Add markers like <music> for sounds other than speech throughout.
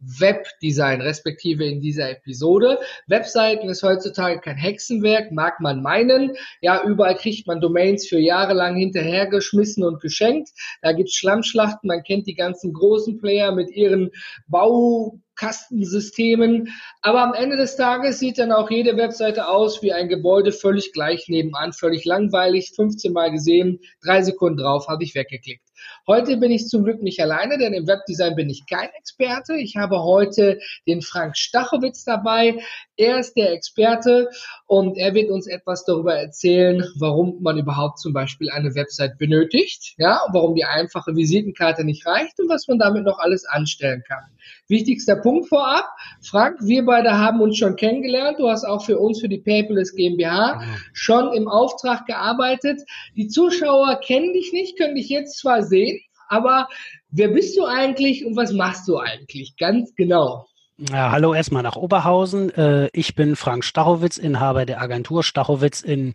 Webdesign, respektive in dieser Episode. Webseiten ist heutzutage kein Hexenwerk, mag man meinen. Ja, überall kriegt man Domains für jahrelang hinterhergeschmissen und geschenkt. Da gibt's Schlammschlachten, man kennt die ganzen großen Player mit ihren Baukastensystemen. Aber am Ende des Tages sieht dann auch jede Webseite aus wie ein Gebäude völlig gleich nebenan, völlig langweilig, 15 Mal gesehen, drei Sekunden drauf, habe ich weggeklickt. Heute bin ich zum Glück nicht alleine, denn im Webdesign bin ich kein Experte. Ich habe heute den Frank Stachowitz dabei. Er ist der Experte und er wird uns etwas darüber erzählen, warum man überhaupt zum Beispiel eine Website benötigt, ja, warum die einfache Visitenkarte nicht reicht und was man damit noch alles anstellen kann. Wichtigster Punkt vorab. Frank, wir beide haben uns schon kennengelernt. Du hast auch für uns, für die Paperless GmbH, mhm. schon im Auftrag gearbeitet. Die Zuschauer kennen dich nicht, können dich jetzt zwar sehen, aber wer bist du eigentlich und was machst du eigentlich? Ganz genau. Ja, hallo erstmal nach Oberhausen. Äh, ich bin Frank Stachowitz, Inhaber der Agentur Stachowitz in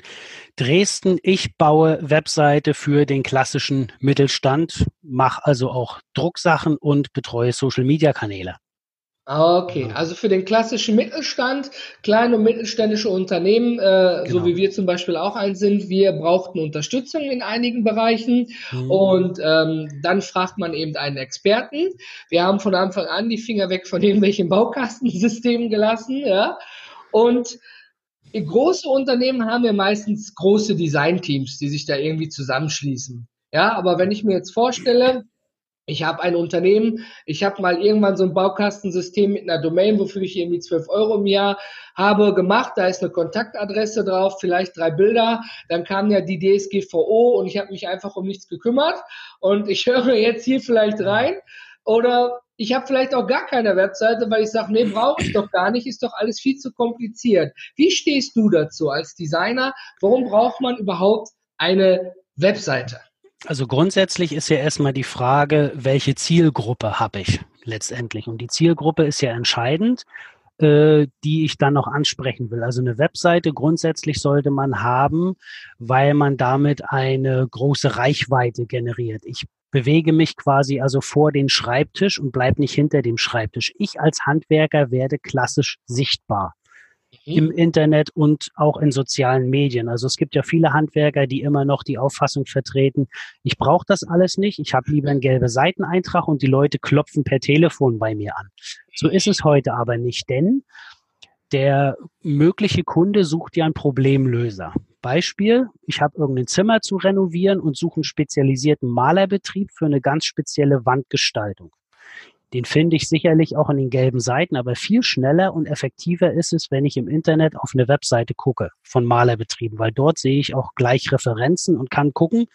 Dresden. Ich baue Webseite für den klassischen Mittelstand, mache also auch Drucksachen und betreue Social-Media-Kanäle. Okay, also für den klassischen Mittelstand, kleine und mittelständische Unternehmen, äh, genau. so wie wir zum Beispiel auch eins sind, wir brauchten Unterstützung in einigen Bereichen mhm. und ähm, dann fragt man eben einen Experten. Wir haben von Anfang an die Finger weg von <laughs> irgendwelchen Baukastensystemen gelassen, ja, und große Unternehmen haben ja meistens große Designteams, die sich da irgendwie zusammenschließen. Ja, aber wenn ich mir jetzt vorstelle, ich habe ein Unternehmen, ich habe mal irgendwann so ein Baukastensystem mit einer Domain, wofür ich irgendwie 12 Euro im Jahr habe, gemacht. Da ist eine Kontaktadresse drauf, vielleicht drei Bilder. Dann kam ja die DSGVO und ich habe mich einfach um nichts gekümmert. Und ich höre jetzt hier vielleicht rein. Oder ich habe vielleicht auch gar keine Webseite, weil ich sage, nee, brauche ich doch gar nicht, ist doch alles viel zu kompliziert. Wie stehst du dazu als Designer? Warum braucht man überhaupt eine Webseite? Also grundsätzlich ist ja erstmal die Frage, welche Zielgruppe habe ich letztendlich? Und die Zielgruppe ist ja entscheidend, äh, die ich dann noch ansprechen will. Also eine Webseite grundsätzlich sollte man haben, weil man damit eine große Reichweite generiert. Ich bewege mich quasi also vor den Schreibtisch und bleib nicht hinter dem Schreibtisch. Ich als Handwerker werde klassisch sichtbar. Im Internet und auch in sozialen Medien. Also es gibt ja viele Handwerker, die immer noch die Auffassung vertreten, ich brauche das alles nicht, ich habe lieber einen gelben Seiteneintrag und die Leute klopfen per Telefon bei mir an. So ist es heute aber nicht, denn der mögliche Kunde sucht ja einen Problemlöser. Beispiel, ich habe irgendein Zimmer zu renovieren und suche einen spezialisierten Malerbetrieb für eine ganz spezielle Wandgestaltung. Den finde ich sicherlich auch in den gelben Seiten, aber viel schneller und effektiver ist es, wenn ich im Internet auf eine Webseite gucke von Malerbetrieben, weil dort sehe ich auch gleich Referenzen und kann gucken,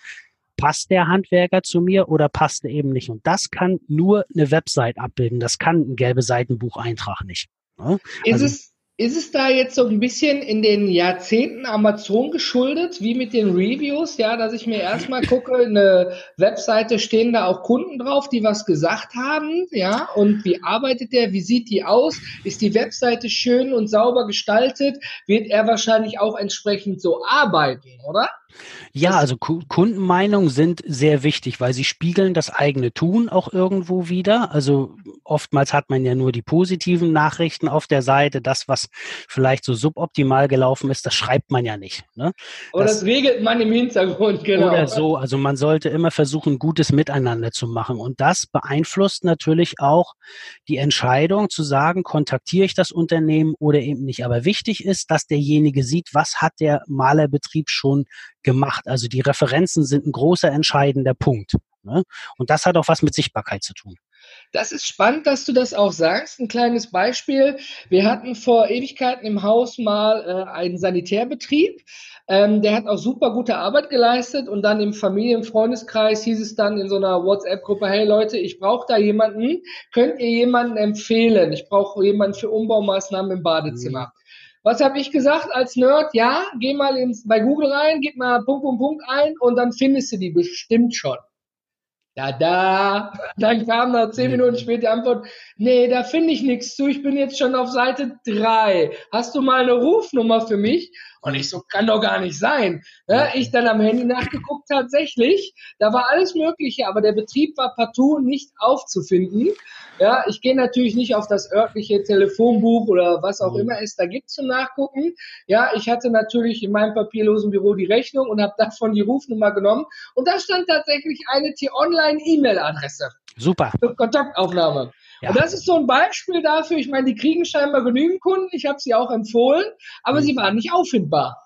passt der Handwerker zu mir oder passt er eben nicht. Und das kann nur eine Website abbilden. Das kann ein gelbe Seitenbucheintrag nicht. Ne? Ist also, es ist es da jetzt so ein bisschen in den Jahrzehnten Amazon geschuldet, wie mit den Reviews, ja, dass ich mir erstmal gucke, eine Webseite stehen da auch Kunden drauf, die was gesagt haben, ja, und wie arbeitet der, wie sieht die aus, ist die Webseite schön und sauber gestaltet, wird er wahrscheinlich auch entsprechend so arbeiten, oder? Ja, also Kundenmeinungen sind sehr wichtig, weil sie spiegeln das eigene Tun auch irgendwo wieder. Also oftmals hat man ja nur die positiven Nachrichten auf der Seite. Das, was vielleicht so suboptimal gelaufen ist, das schreibt man ja nicht. Ne? Oder das, das, regelt man im Hintergrund, genau. Oder so. Also man sollte immer versuchen, gutes Miteinander zu machen. Und das beeinflusst natürlich auch die Entscheidung zu sagen, kontaktiere ich das Unternehmen oder eben nicht. Aber wichtig ist, dass derjenige sieht, was hat der Malerbetrieb schon gemacht. Also die Referenzen sind ein großer entscheidender Punkt. Ne? Und das hat auch was mit Sichtbarkeit zu tun. Das ist spannend, dass du das auch sagst. Ein kleines Beispiel. Wir hatten vor Ewigkeiten im Haus mal äh, einen Sanitärbetrieb. Ähm, der hat auch super gute Arbeit geleistet und dann im Familien-Freundeskreis hieß es dann in so einer WhatsApp-Gruppe, hey Leute, ich brauche da jemanden. Könnt ihr jemanden empfehlen? Ich brauche jemanden für Umbaumaßnahmen im Badezimmer. Mhm. Was habe ich gesagt als Nerd? Ja, geh mal ins, bei Google rein, gib mal Punkt, Punkt, Punkt ein und dann findest du die bestimmt schon. Da, da. <laughs> Dann kam nach zehn Minuten später die Antwort, nee, da finde ich nichts zu, ich bin jetzt schon auf Seite drei. Hast du mal eine Rufnummer für mich? Und ich so, kann doch gar nicht sein. Ja, ich dann am Handy nachgeguckt, tatsächlich, da war alles Mögliche, aber der Betrieb war partout nicht aufzufinden. Ja, ich gehe natürlich nicht auf das örtliche Telefonbuch oder was auch mhm. immer es da gibt zum Nachgucken. Ja, ich hatte natürlich in meinem papierlosen Büro die Rechnung und habe <laughs> davon die Rufnummer genommen. Und da stand tatsächlich eine T-Online-E-Mail-Adresse. Super. Kontaktaufnahme. Ja. Und das ist so ein Beispiel dafür. Ich meine, die kriegen scheinbar genügend Kunden. Ich habe sie auch empfohlen, aber mhm. sie waren nicht auffindbar.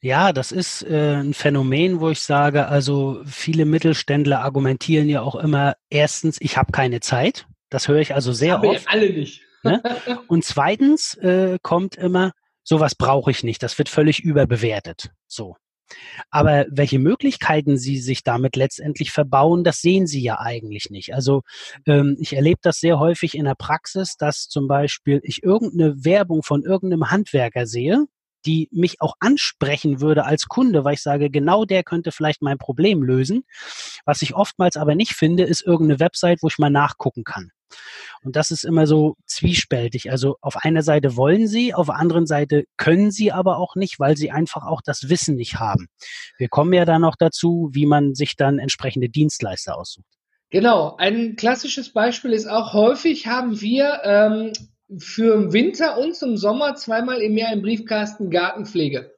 Ja, das ist äh, ein Phänomen, wo ich sage, also viele Mittelständler argumentieren ja auch immer, erstens, ich habe keine Zeit. Das höre ich also sehr oft. Alle nicht. Ne? <laughs> Und zweitens äh, kommt immer, sowas brauche ich nicht. Das wird völlig überbewertet. So. Aber welche Möglichkeiten sie sich damit letztendlich verbauen, das sehen sie ja eigentlich nicht. Also ähm, ich erlebe das sehr häufig in der Praxis, dass zum Beispiel ich irgendeine Werbung von irgendeinem Handwerker sehe, die mich auch ansprechen würde als Kunde, weil ich sage, genau der könnte vielleicht mein Problem lösen. Was ich oftmals aber nicht finde, ist irgendeine Website, wo ich mal nachgucken kann. Und das ist immer so zwiespältig. Also auf einer Seite wollen sie, auf der anderen Seite können sie aber auch nicht, weil sie einfach auch das Wissen nicht haben. Wir kommen ja dann noch dazu, wie man sich dann entsprechende Dienstleister aussucht. Genau, ein klassisches Beispiel ist auch häufig haben wir ähm, für den Winter und zum Sommer zweimal im Jahr im Briefkasten Gartenpflege.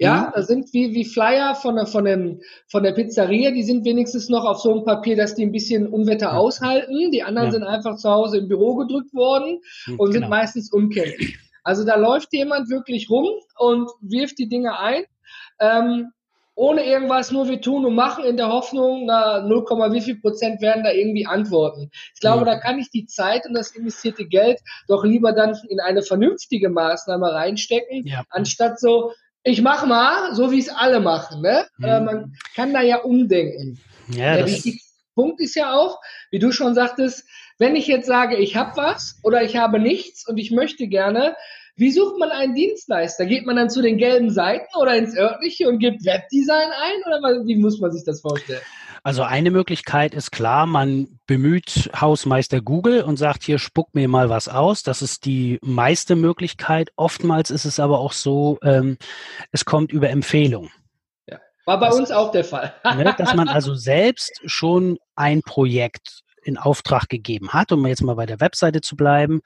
Ja, mhm. da sind wie, wie Flyer von der, von, dem, von der Pizzeria, die sind wenigstens noch auf so einem Papier, dass die ein bisschen Unwetter aushalten. Die anderen ja. sind einfach zu Hause im Büro gedrückt worden mhm, und genau. sind meistens unkenntlich. Also da läuft jemand wirklich rum und wirft die Dinge ein. Ähm, ohne irgendwas, nur wir tun und machen in der Hoffnung, na 0, wie viel Prozent werden da irgendwie antworten. Ich glaube, mhm. da kann ich die Zeit und das investierte Geld doch lieber dann in eine vernünftige Maßnahme reinstecken, ja. anstatt so, ich mach mal, so wie es alle machen. Ne? Mhm. Äh, man kann da ja umdenken. Ja, der wichtigste Punkt ist ja auch, wie du schon sagtest, wenn ich jetzt sage, ich habe was oder ich habe nichts und ich möchte gerne, wie sucht man einen Dienstleister? Geht man dann zu den gelben Seiten oder ins örtliche und gibt Webdesign ein oder wie muss man sich das vorstellen? Also eine Möglichkeit ist klar, man bemüht Hausmeister Google und sagt hier, spuck mir mal was aus. Das ist die meiste Möglichkeit. Oftmals ist es aber auch so, ähm, es kommt über Empfehlung. Ja. War bei das, uns auch der Fall. <laughs> ne, dass man also selbst schon ein Projekt in Auftrag gegeben hat, um jetzt mal bei der Webseite zu bleiben.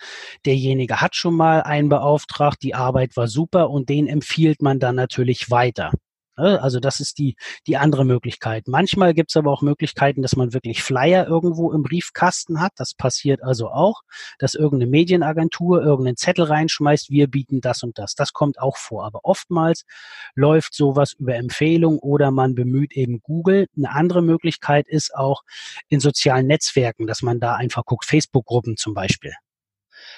Derjenige hat schon mal einen beauftragt, die Arbeit war super und den empfiehlt man dann natürlich weiter. Ne? Also das ist die, die andere Möglichkeit. Manchmal gibt es aber auch Möglichkeiten, dass man wirklich Flyer irgendwo im Briefkasten hat. Das passiert also auch, dass irgendeine Medienagentur irgendeinen Zettel reinschmeißt, wir bieten das und das. Das kommt auch vor. Aber oftmals läuft sowas über Empfehlung oder man bemüht eben Google. Eine andere Möglichkeit ist auch in sozialen Netzwerken, dass man da einfach guckt, Facebook-Gruppen zum Beispiel.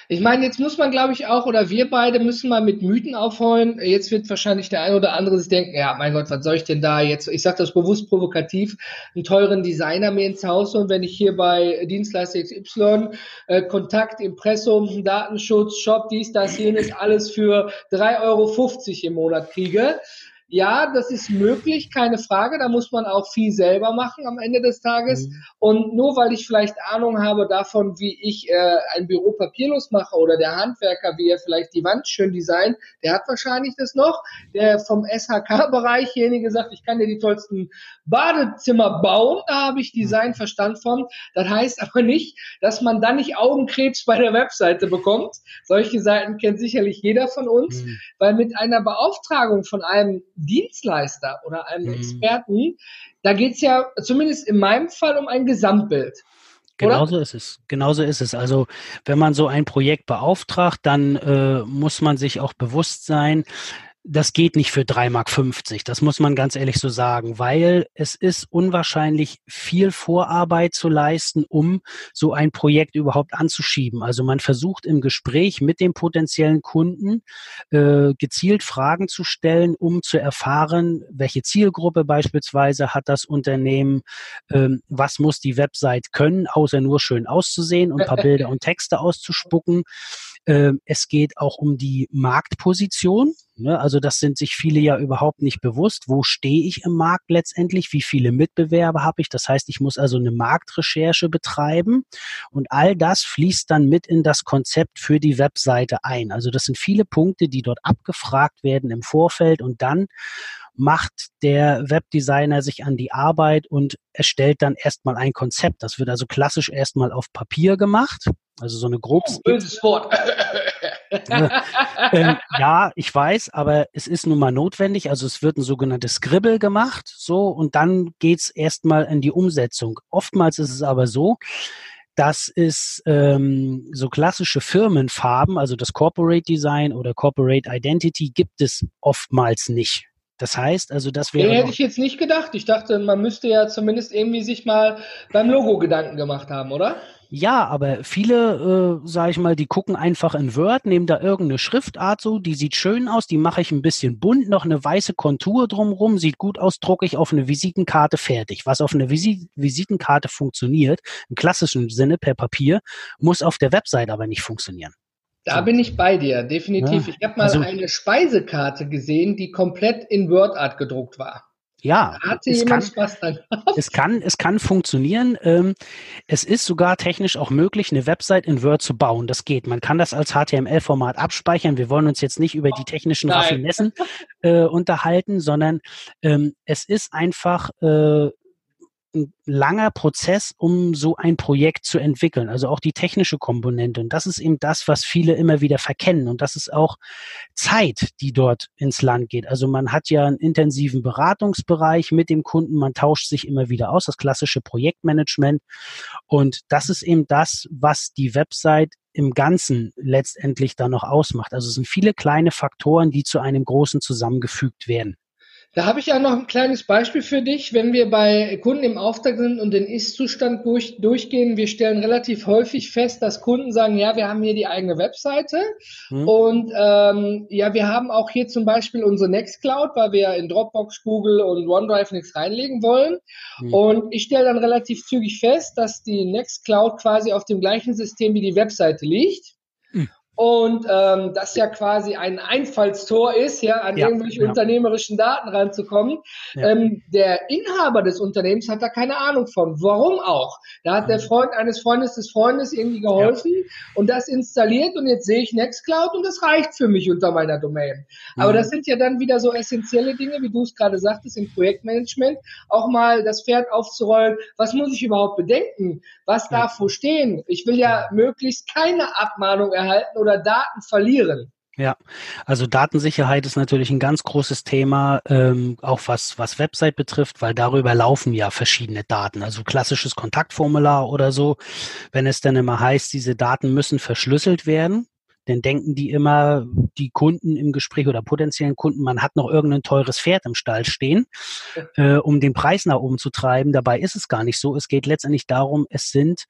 Ich meine, jetzt muss man, glaube ich, auch, oder wir beide müssen mal mit Mythen aufheulen. Jetzt wird wahrscheinlich der ein oder andere sich denken, ja, mein Gott, was soll ich denn da jetzt, ich sage das bewusst provokativ, einen teuren Designer mir ins Haus und wenn ich hier bei Dienstleister XY äh, Kontakt, Impressum, Datenschutz, Shop, dies, das, jenes, alles für 3,50 Euro im Monat kriege, ja, das ist möglich, keine Frage. Da muss man auch viel selber machen am Ende des Tages. Mhm. Und nur weil ich vielleicht Ahnung habe davon, wie ich äh, ein Büro papierlos mache oder der Handwerker, wie er vielleicht die Wand schön designt, der hat wahrscheinlich das noch. Der vom SHK-Bereich, <laughs> derjenige sagt, ich kann dir die tollsten Badezimmer bauen. Da habe ich Designverstand von. Das heißt aber nicht, dass man dann nicht Augenkrebs bei der Webseite bekommt. Solche Seiten kennt sicherlich jeder von uns, mhm. weil mit einer Beauftragung von einem Dienstleister oder einem mhm. Experten, da geht es ja zumindest in meinem Fall um ein Gesamtbild. Genauso ist es. Genauso ist es. Also wenn man so ein Projekt beauftragt, dann äh, muss man sich auch bewusst sein, das geht nicht für 3,50 Mark. Das muss man ganz ehrlich so sagen, weil es ist unwahrscheinlich viel Vorarbeit zu leisten, um so ein Projekt überhaupt anzuschieben. Also man versucht im Gespräch mit dem potenziellen Kunden äh, gezielt Fragen zu stellen, um zu erfahren, welche Zielgruppe beispielsweise hat das Unternehmen, ähm, was muss die Website können, außer nur schön auszusehen und ein paar <laughs> Bilder und Texte auszuspucken. Ähm, es geht auch um die Marktposition. Ne? Also das sind sich viele ja überhaupt nicht bewusst. Wo stehe ich im Markt letztendlich? Wie viele Mitbewerber habe ich? Das heißt, ich muss also eine Marktrecherche betreiben. Und all das fließt dann mit in das Konzept für die Webseite ein. Also das sind viele Punkte, die dort abgefragt werden im Vorfeld und dann macht der Webdesigner sich an die Arbeit und erstellt dann erstmal ein Konzept. Das wird also klassisch erstmal auf Papier gemacht. Also so eine grob. Oh, böses Wort. <laughs> <laughs> ähm, ja, ich weiß, aber es ist nun mal notwendig. Also es wird ein sogenanntes Scribble gemacht, so und dann geht's erstmal in die Umsetzung. Oftmals ist es aber so, dass es ähm, so klassische Firmenfarben, also das Corporate Design oder Corporate Identity, gibt es oftmals nicht. Das heißt, also das wäre. Nee, hätte ich jetzt nicht gedacht. Ich dachte, man müsste ja zumindest irgendwie sich mal beim Logo Gedanken gemacht haben, oder? Ja, aber viele, äh, sage ich mal, die gucken einfach in Word, nehmen da irgendeine Schriftart so, die sieht schön aus, die mache ich ein bisschen bunt, noch eine weiße Kontur drumrum, sieht gut aus, drucke ich auf eine Visitenkarte fertig. Was auf einer Visi Visitenkarte funktioniert, im klassischen Sinne per Papier, muss auf der Website aber nicht funktionieren. Da bin ich bei dir, definitiv. Ja, ich habe mal also, eine Speisekarte gesehen, die komplett in WordArt gedruckt war. Ja, es kann, <laughs> es kann, es kann funktionieren. Ähm, es ist sogar technisch auch möglich, eine Website in Word zu bauen. Das geht. Man kann das als HTML-Format abspeichern. Wir wollen uns jetzt nicht über die technischen Raffinessen <laughs> äh, unterhalten, sondern ähm, es ist einfach äh, ein langer Prozess, um so ein Projekt zu entwickeln. Also auch die technische Komponente. Und das ist eben das, was viele immer wieder verkennen. Und das ist auch Zeit, die dort ins Land geht. Also man hat ja einen intensiven Beratungsbereich mit dem Kunden. Man tauscht sich immer wieder aus, das klassische Projektmanagement. Und das ist eben das, was die Website im Ganzen letztendlich dann noch ausmacht. Also es sind viele kleine Faktoren, die zu einem großen zusammengefügt werden. Da habe ich ja noch ein kleines Beispiel für dich. Wenn wir bei Kunden im Auftrag sind und den Ist-Zustand durch, durchgehen, wir stellen relativ häufig fest, dass Kunden sagen, ja, wir haben hier die eigene Webseite hm. und ähm, ja, wir haben auch hier zum Beispiel unsere Nextcloud, weil wir in Dropbox, Google und OneDrive nichts reinlegen wollen. Hm. Und ich stelle dann relativ zügig fest, dass die Nextcloud quasi auf dem gleichen System wie die Webseite liegt und ähm, das ja quasi ein Einfallstor ist, ja, an ja, irgendwelche ja. unternehmerischen Daten ranzukommen. Ja. Ähm, der Inhaber des Unternehmens hat da keine Ahnung von. Warum auch? Da hat der mhm. Freund eines Freundes des Freundes irgendwie geholfen und das installiert und jetzt sehe ich Nextcloud und das reicht für mich unter meiner Domain. Aber mhm. das sind ja dann wieder so essentielle Dinge, wie du es gerade sagtest, im Projektmanagement, auch mal das Pferd aufzurollen. Was muss ich überhaupt bedenken? Was darf wo stehen? Ich will ja möglichst keine Abmahnung erhalten oder Daten verlieren. Ja, also Datensicherheit ist natürlich ein ganz großes Thema, ähm, auch was, was Website betrifft, weil darüber laufen ja verschiedene Daten. Also klassisches Kontaktformular oder so. Wenn es dann immer heißt, diese Daten müssen verschlüsselt werden, dann denken die immer, die Kunden im Gespräch oder potenziellen Kunden, man hat noch irgendein teures Pferd im Stall stehen, äh, um den Preis nach oben zu treiben. Dabei ist es gar nicht so. Es geht letztendlich darum, es sind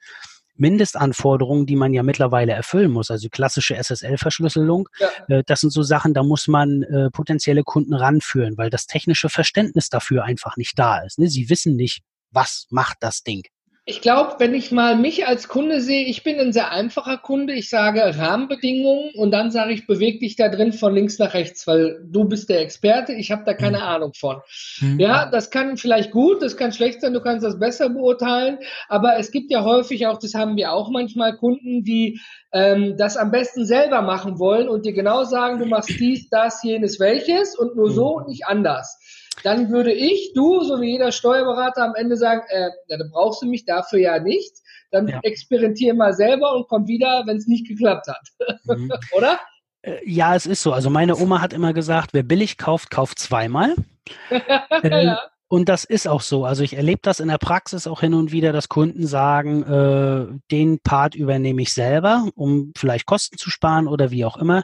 Mindestanforderungen, die man ja mittlerweile erfüllen muss, also klassische SSL-Verschlüsselung, ja. äh, das sind so Sachen, da muss man äh, potenzielle Kunden ranführen, weil das technische Verständnis dafür einfach nicht da ist. Ne? Sie wissen nicht, was macht das Ding. Ich glaube, wenn ich mal mich als Kunde sehe, ich bin ein sehr einfacher Kunde. Ich sage Rahmenbedingungen und dann sage ich, beweg dich da drin von links nach rechts, weil du bist der Experte. Ich habe da keine mhm. Ahnung von. Mhm. Ja, das kann vielleicht gut, das kann schlecht sein. Du kannst das besser beurteilen. Aber es gibt ja häufig auch, das haben wir auch manchmal Kunden, die ähm, das am besten selber machen wollen und dir genau sagen, du machst dies, das, jenes, welches und nur so mhm. und nicht anders dann würde ich, du, so wie jeder Steuerberater am Ende sagen, äh, ja, dann brauchst du mich dafür ja nicht. Dann ja. experimentier mal selber und komm wieder, wenn es nicht geklappt hat. Mhm. <laughs> Oder? Äh, ja, es ist so. Also meine Oma hat immer gesagt, wer billig kauft, kauft zweimal. <laughs> äh, ja. Und das ist auch so. Also ich erlebe das in der Praxis auch hin und wieder, dass Kunden sagen, äh, den Part übernehme ich selber, um vielleicht Kosten zu sparen oder wie auch immer.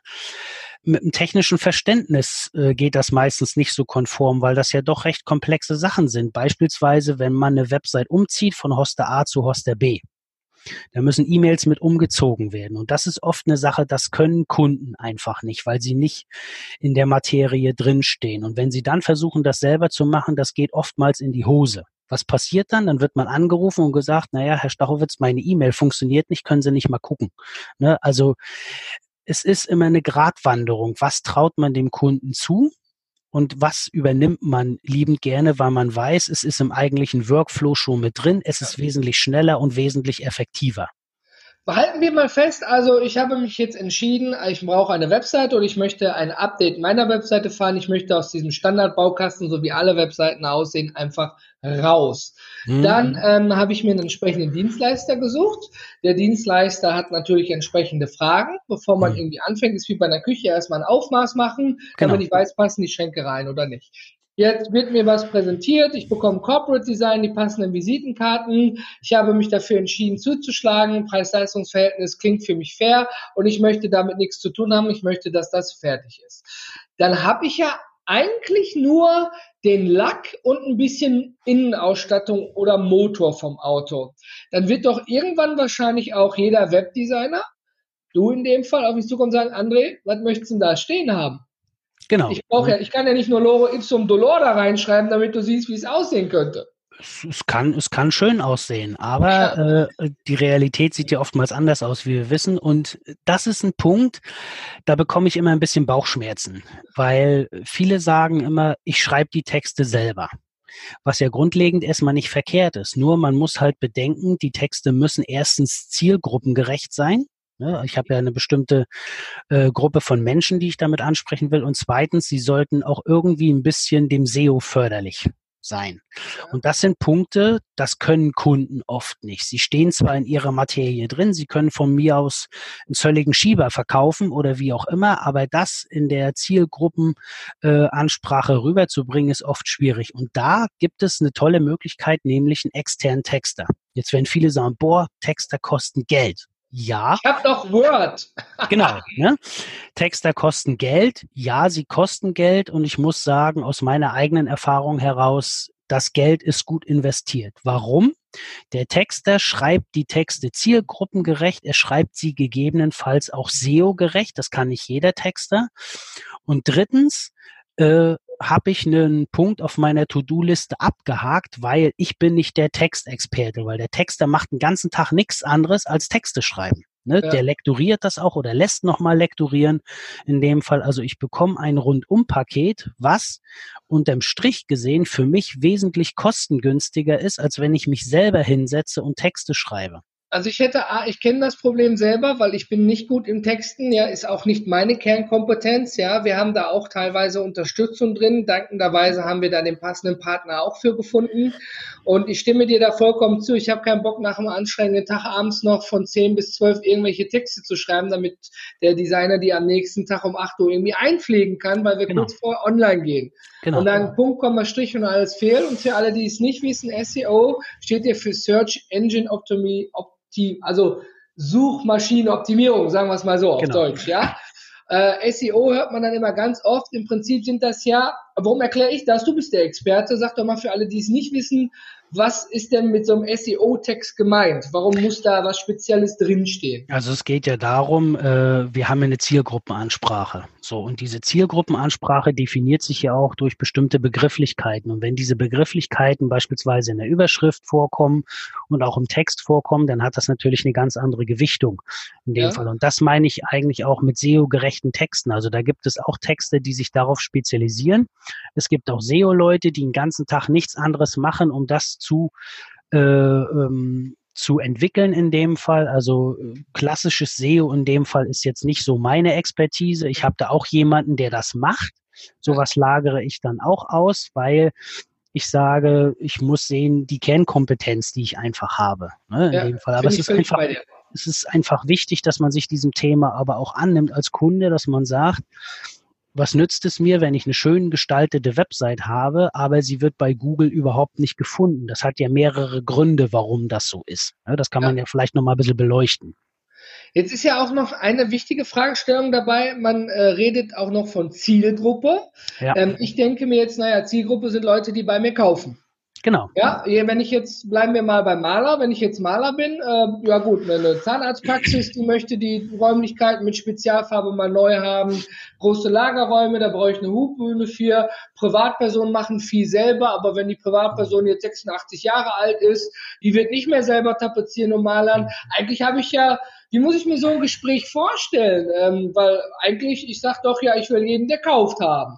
Mit dem technischen Verständnis äh, geht das meistens nicht so konform, weil das ja doch recht komplexe Sachen sind. Beispielsweise, wenn man eine Website umzieht von Hoster A zu Hoster B. Da müssen E-Mails mit umgezogen werden. Und das ist oft eine Sache, das können Kunden einfach nicht, weil sie nicht in der Materie drinstehen. Und wenn sie dann versuchen, das selber zu machen, das geht oftmals in die Hose. Was passiert dann? Dann wird man angerufen und gesagt, naja, Herr Stachowitz, meine E-Mail funktioniert nicht, können Sie nicht mal gucken. Ne? Also es ist immer eine Gratwanderung. Was traut man dem Kunden zu? Und was übernimmt man liebend gerne, weil man weiß, es ist im eigentlichen Workflow schon mit drin, es ist wesentlich schneller und wesentlich effektiver. Behalten wir mal fest, also ich habe mich jetzt entschieden, ich brauche eine Webseite und ich möchte ein Update meiner Webseite fahren. Ich möchte aus diesem Standardbaukasten, so wie alle Webseiten aussehen, einfach raus. Mhm. Dann ähm, habe ich mir einen entsprechenden Dienstleister gesucht. Der Dienstleister hat natürlich entsprechende Fragen. Bevor man mhm. irgendwie anfängt, ist wie bei einer Küche erstmal ein Aufmaß machen, genau. damit ich weiß, passen die Schränke rein oder nicht. Jetzt wird mir was präsentiert, ich bekomme Corporate Design, die passenden Visitenkarten. Ich habe mich dafür entschieden zuzuschlagen. Preis-Leistungs-Verhältnis klingt für mich fair und ich möchte damit nichts zu tun haben. Ich möchte, dass das fertig ist. Dann habe ich ja eigentlich nur den Lack und ein bisschen Innenausstattung oder Motor vom Auto. Dann wird doch irgendwann wahrscheinlich auch jeder Webdesigner, du in dem Fall, auf mich zukommen und sagen, André, was möchtest du denn da stehen haben? Genau. Ich, ja, ich kann ja nicht nur Loro ipsum dolor da reinschreiben, damit du siehst, wie es aussehen könnte. Es kann, es kann schön aussehen, aber ja. äh, die Realität sieht ja oftmals anders aus, wie wir wissen. Und das ist ein Punkt, da bekomme ich immer ein bisschen Bauchschmerzen, weil viele sagen immer, ich schreibe die Texte selber was ja grundlegend erstmal nicht verkehrt ist. Nur man muss halt bedenken, die Texte müssen erstens zielgruppengerecht sein. Ne? Ich habe ja eine bestimmte äh, Gruppe von Menschen, die ich damit ansprechen will. Und zweitens, sie sollten auch irgendwie ein bisschen dem SEO förderlich sein. Und das sind Punkte, das können Kunden oft nicht. Sie stehen zwar in ihrer Materie drin, sie können von mir aus einen zölligen Schieber verkaufen oder wie auch immer, aber das in der Zielgruppenansprache äh, rüberzubringen, ist oft schwierig. Und da gibt es eine tolle Möglichkeit, nämlich einen externen Texter. Jetzt werden viele sagen, boah, Texter kosten Geld. Ja. Ich habe doch Word. <laughs> genau. Ne? Texter kosten Geld. Ja, sie kosten Geld. Und ich muss sagen, aus meiner eigenen Erfahrung heraus, das Geld ist gut investiert. Warum? Der Texter schreibt die Texte zielgruppengerecht. Er schreibt sie gegebenenfalls auch SEO-gerecht. Das kann nicht jeder Texter. Und drittens, äh, habe ich einen Punkt auf meiner To-Do-Liste abgehakt, weil ich bin nicht der Textexperte, weil der Texter macht den ganzen Tag nichts anderes als Texte schreiben. Ne? Ja. Der lektoriert das auch oder lässt nochmal lektorieren. In dem Fall, also ich bekomme ein Rundum-Paket, was unterm Strich gesehen für mich wesentlich kostengünstiger ist, als wenn ich mich selber hinsetze und Texte schreibe. Also ich hätte, ich kenne das Problem selber, weil ich bin nicht gut im Texten, ja, ist auch nicht meine Kernkompetenz, ja. Wir haben da auch teilweise Unterstützung drin. Dankenderweise haben wir da den passenden Partner auch für gefunden. Und ich stimme dir da vollkommen zu. Ich habe keinen Bock, nach einem anstrengenden Tag abends noch von 10 bis 12 irgendwelche Texte zu schreiben, damit der Designer die am nächsten Tag um 8 Uhr irgendwie einpflegen kann, weil wir genau. kurz vor online gehen. Genau. Und dann Punkt, Komma, Strich und alles fehlt. Und für alle, die es nicht wissen, SEO steht ja für Search Engine Optimi, Optim, also Suchmaschinenoptimierung, sagen wir es mal so auf genau. Deutsch, ja. Äh, SEO hört man dann immer ganz oft. Im Prinzip sind das ja, warum erkläre ich das? Du bist der Experte. Sag doch mal für alle, die es nicht wissen, was ist denn mit so einem SEO-Text gemeint? Warum muss da was Spezielles drinstehen? Also es geht ja darum, äh, wir haben eine Zielgruppenansprache. So, und diese Zielgruppenansprache definiert sich ja auch durch bestimmte Begrifflichkeiten. Und wenn diese Begrifflichkeiten beispielsweise in der Überschrift vorkommen und auch im Text vorkommen, dann hat das natürlich eine ganz andere Gewichtung in dem ja. Fall. Und das meine ich eigentlich auch mit SEO-gerechten Texten. Also da gibt es auch Texte, die sich darauf spezialisieren. Es gibt auch SEO-Leute, die den ganzen Tag nichts anderes machen, um das zu äh, ähm, zu entwickeln in dem Fall. Also äh, klassisches SEO in dem Fall ist jetzt nicht so meine Expertise. Ich habe da auch jemanden, der das macht. Sowas lagere ich dann auch aus, weil ich sage, ich muss sehen, die Kernkompetenz, die ich einfach habe. Ne, in ja, dem Fall. Aber es ist einfach, es ist einfach wichtig, dass man sich diesem Thema aber auch annimmt als Kunde, dass man sagt, was nützt es mir, wenn ich eine schön gestaltete Website habe, aber sie wird bei Google überhaupt nicht gefunden? Das hat ja mehrere Gründe, warum das so ist. Das kann man ja vielleicht noch mal ein bisschen beleuchten. Jetzt ist ja auch noch eine wichtige Fragestellung dabei. Man äh, redet auch noch von Zielgruppe. Ja. Ähm, ich denke mir jetzt, naja, Zielgruppe sind Leute, die bei mir kaufen. Genau. Ja, wenn ich jetzt, bleiben wir mal beim Maler, wenn ich jetzt Maler bin, äh, ja gut, eine Zahnarztpraxis, die möchte die Räumlichkeiten mit Spezialfarbe mal neu haben, große Lagerräume, da brauche ich eine Hubbühne für. Privatpersonen machen viel selber, aber wenn die Privatperson jetzt 86 Jahre alt ist, die wird nicht mehr selber tapezieren und malern. Eigentlich habe ich ja wie muss ich mir so ein Gespräch vorstellen? Ähm, weil eigentlich, ich sage doch ja, ich will jeden, der kauft haben.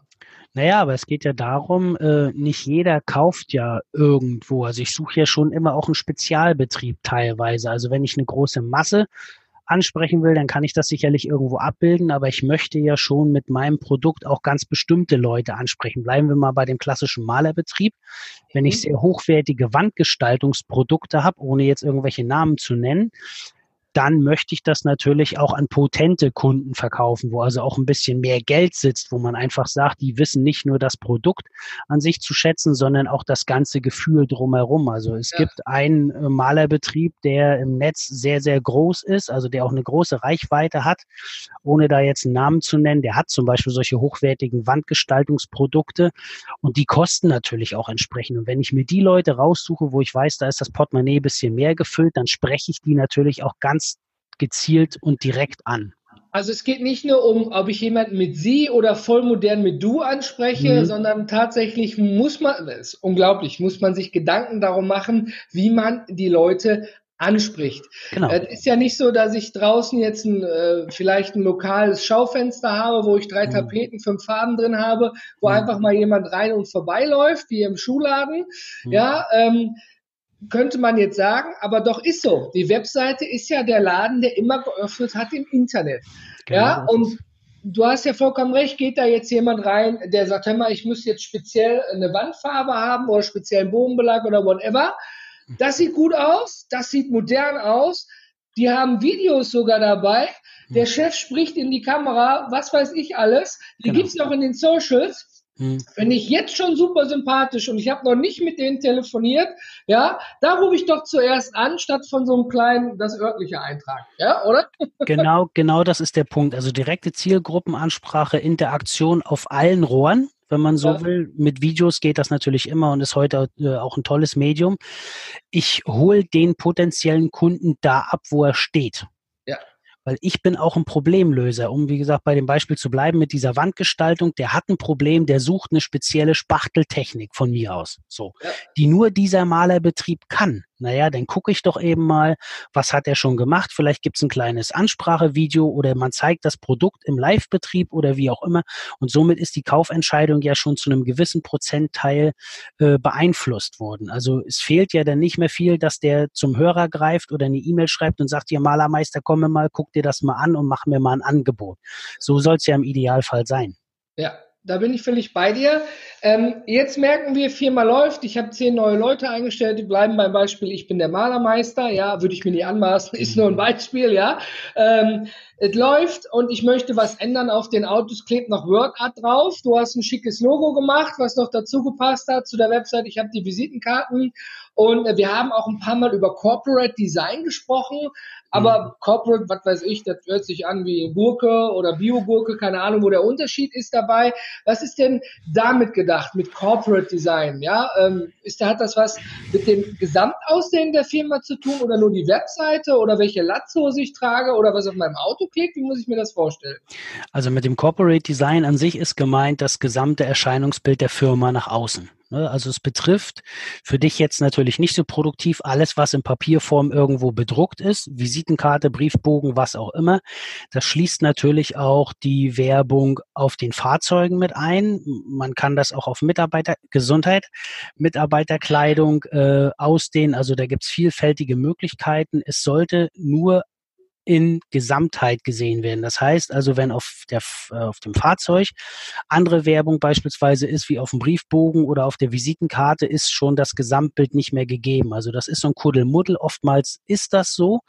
Naja, aber es geht ja darum, äh, nicht jeder kauft ja irgendwo. Also ich suche ja schon immer auch einen Spezialbetrieb teilweise. Also wenn ich eine große Masse ansprechen will, dann kann ich das sicherlich irgendwo abbilden, aber ich möchte ja schon mit meinem Produkt auch ganz bestimmte Leute ansprechen. Bleiben wir mal bei dem klassischen Malerbetrieb. Wenn ich mhm. sehr hochwertige Wandgestaltungsprodukte habe, ohne jetzt irgendwelche Namen zu nennen, dann möchte ich das natürlich auch an potente Kunden verkaufen, wo also auch ein bisschen mehr Geld sitzt, wo man einfach sagt, die wissen nicht nur das Produkt an sich zu schätzen, sondern auch das ganze Gefühl drumherum. Also es ja. gibt einen äh, Malerbetrieb, der im Netz sehr, sehr groß ist, also der auch eine große Reichweite hat, ohne da jetzt einen Namen zu nennen. Der hat zum Beispiel solche hochwertigen Wandgestaltungsprodukte und die kosten natürlich auch entsprechend. Und wenn ich mir die Leute raussuche, wo ich weiß, da ist das Portemonnaie ein bisschen mehr gefüllt, dann spreche ich die natürlich auch ganz gezielt und direkt an. Also es geht nicht nur um, ob ich jemanden mit Sie oder voll modern mit Du anspreche, mhm. sondern tatsächlich muss man, das ist unglaublich, muss man sich Gedanken darum machen, wie man die Leute anspricht. Genau. Es ist ja nicht so, dass ich draußen jetzt ein, äh, vielleicht ein lokales Schaufenster habe, wo ich drei mhm. Tapeten, fünf Farben drin habe, wo mhm. einfach mal jemand rein und vorbeiläuft, wie im Schuhladen. Mhm. Ja, ähm, könnte man jetzt sagen, aber doch ist so. Die Webseite ist ja der Laden, der immer geöffnet hat im Internet. Genau. Ja, und du hast ja vollkommen recht, geht da jetzt jemand rein, der sagt, hör mal, ich muss jetzt speziell eine Wandfarbe haben oder speziellen Bodenbelag oder whatever. Das sieht gut aus, das sieht modern aus. Die haben Videos sogar dabei. Der hm. Chef spricht in die Kamera, was weiß ich alles. Die genau. gibt's noch in den Socials. Hm. Finde ich jetzt schon super sympathisch und ich habe noch nicht mit denen telefoniert, ja, da rufe ich doch zuerst an, statt von so einem kleinen, das örtliche Eintrag, ja, oder? <laughs> Genau, genau das ist der Punkt. Also direkte Zielgruppenansprache, Interaktion auf allen Rohren, wenn man so ja. will. Mit Videos geht das natürlich immer und ist heute äh, auch ein tolles Medium. Ich hole den potenziellen Kunden da ab, wo er steht weil ich bin auch ein Problemlöser. Um, wie gesagt, bei dem Beispiel zu bleiben mit dieser Wandgestaltung, der hat ein Problem, der sucht eine spezielle Spachteltechnik von mir aus, so, ja. die nur dieser Malerbetrieb kann naja, dann gucke ich doch eben mal, was hat er schon gemacht. Vielleicht gibt es ein kleines Ansprachevideo oder man zeigt das Produkt im Live-Betrieb oder wie auch immer. Und somit ist die Kaufentscheidung ja schon zu einem gewissen Prozentteil äh, beeinflusst worden. Also es fehlt ja dann nicht mehr viel, dass der zum Hörer greift oder eine E-Mail schreibt und sagt, ja Malermeister, komm mal, guck dir das mal an und mach mir mal ein Angebot. So soll es ja im Idealfall sein. Ja, da bin ich völlig bei dir. Ähm, jetzt merken wir, Firma läuft. Ich habe zehn neue Leute eingestellt. Die bleiben beim Beispiel, ich bin der Malermeister. Ja, würde ich mir nicht anmaßen. Ist nur ein Beispiel, ja. Ähm, es läuft und ich möchte was ändern auf den Autos, klebt noch WordArt drauf. Du hast ein schickes Logo gemacht, was noch dazu gepasst hat zu der Website. Ich habe die Visitenkarten und äh, wir haben auch ein paar Mal über Corporate Design gesprochen. Aber mhm. Corporate, was weiß ich, das hört sich an wie Gurke oder Bio-Gurke, keine Ahnung, wo der Unterschied ist dabei. Was ist denn damit gedacht, mit Corporate Design? Ja, ähm, ist, hat das was mit dem Gesamtaussehen der Firma zu tun oder nur die Webseite oder welche Latzhose ich trage oder was auf meinem Auto klebt? Wie muss ich mir das vorstellen? Also mit dem Corporate Design an sich ist gemeint das gesamte Erscheinungsbild der Firma nach außen. Ne? Also es betrifft für dich jetzt natürlich nicht so produktiv alles, was in Papierform irgendwo bedruckt ist, Visitenkarte, Briefbogen, was auch immer. Das schließt natürlich auch die Werbung auf den Fahrzeugen mit ein. Man kann das auch auf Mitarbeitergesundheit, Mitarbeiterkleidung äh, ausdehnen. Also da gibt's vielfältige Möglichkeiten. Es sollte nur in Gesamtheit gesehen werden. Das heißt also, wenn auf, der, äh, auf dem Fahrzeug andere Werbung beispielsweise ist, wie auf dem Briefbogen oder auf der Visitenkarte, ist schon das Gesamtbild nicht mehr gegeben. Also das ist so ein Kuddelmuddel. Oftmals ist das so,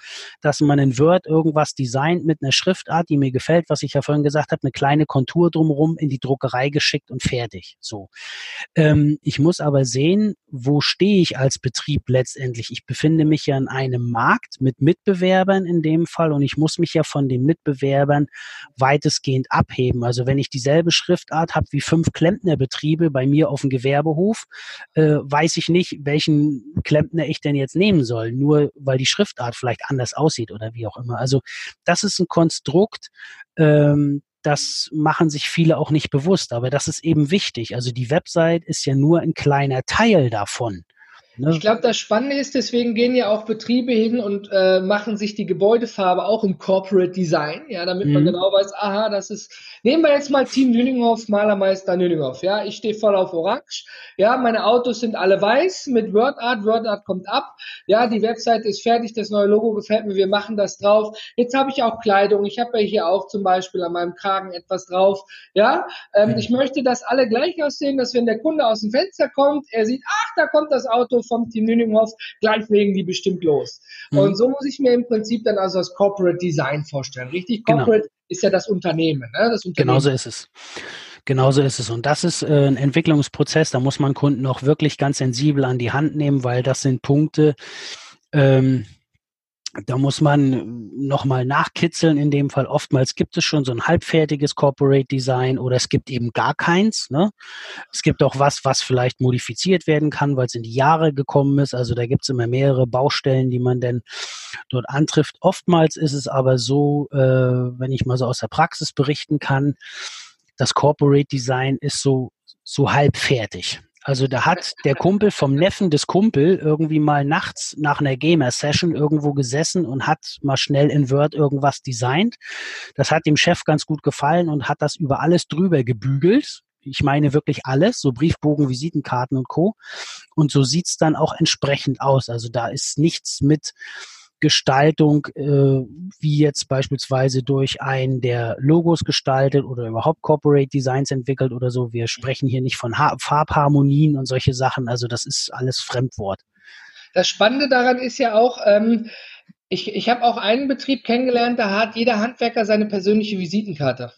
dass man in Word irgendwas designt mit einer Schriftart, die mir gefällt, was ich ja vorhin gesagt habe, eine kleine Kontur drumherum in die Druckerei geschickt und fertig. So. Ähm, ich muss aber sehen, wo stehe ich als Betrieb letztendlich? Ich befinde mich ja in einem Markt mit Mitbewerbern in dem Fall Fall und ich muss mich ja von den Mitbewerbern weitestgehend abheben. Also wenn ich dieselbe Schriftart habe wie fünf Klempnerbetriebe bei mir auf dem Gewerbehof, äh, weiß ich nicht, welchen Klempner ich denn jetzt nehmen soll, nur weil die Schriftart vielleicht anders aussieht oder wie auch immer. Also das ist ein Konstrukt, ähm, das machen sich viele auch nicht bewusst, aber das ist eben wichtig. Also die Website ist ja nur ein kleiner Teil davon. Ne? Ich glaube, das Spannende ist, deswegen gehen ja auch Betriebe hin und äh, machen sich die Gebäudefarbe auch im Corporate Design, ja, damit mhm. man genau weiß, aha, das ist, nehmen wir jetzt mal Team Nüninghoff, Malermeister Nüninghoff, ja, ich stehe voll auf Orange, ja, meine Autos sind alle weiß mit WordArt, WordArt kommt ab, ja, die Website ist fertig, das neue Logo gefällt mir, wir machen das drauf. Jetzt habe ich auch Kleidung, ich habe ja hier auch zum Beispiel an meinem Kragen etwas drauf, ja, ähm, mhm. ich möchte, dass alle gleich aussehen, dass wenn der Kunde aus dem Fenster kommt, er sieht, ach, da kommt das Auto vom Team Nüninghoff, gleich legen die bestimmt los. Mhm. Und so muss ich mir im Prinzip dann also das Corporate Design vorstellen. Richtig? Genau. Corporate genau. ist ja das Unternehmen. Ne? Das Unternehmen. Genauso ist es. Genauso ist es. Und das ist äh, ein Entwicklungsprozess, da muss man Kunden auch wirklich ganz sensibel an die Hand nehmen, weil das sind Punkte, ähm, da muss man nochmal nachkitzeln. In dem Fall oftmals gibt es schon so ein halbfertiges Corporate Design oder es gibt eben gar keins. Ne? Es gibt auch was, was vielleicht modifiziert werden kann, weil es in die Jahre gekommen ist. Also da gibt es immer mehrere Baustellen, die man denn dort antrifft. Oftmals ist es aber so, äh, wenn ich mal so aus der Praxis berichten kann, das Corporate Design ist so so halbfertig. Also da hat der Kumpel vom Neffen des Kumpel irgendwie mal nachts nach einer Gamer-Session irgendwo gesessen und hat mal schnell in Word irgendwas designt. Das hat dem Chef ganz gut gefallen und hat das über alles drüber gebügelt. Ich meine wirklich alles, so Briefbogen, Visitenkarten und Co. Und so sieht's dann auch entsprechend aus. Also da ist nichts mit Gestaltung, äh, wie jetzt beispielsweise durch einen, der Logos gestaltet oder überhaupt Corporate Designs entwickelt oder so. Wir sprechen hier nicht von ha Farbharmonien und solche Sachen. Also das ist alles Fremdwort. Das Spannende daran ist ja auch, ähm, ich, ich habe auch einen Betrieb kennengelernt, da hat jeder Handwerker seine persönliche Visitenkarte.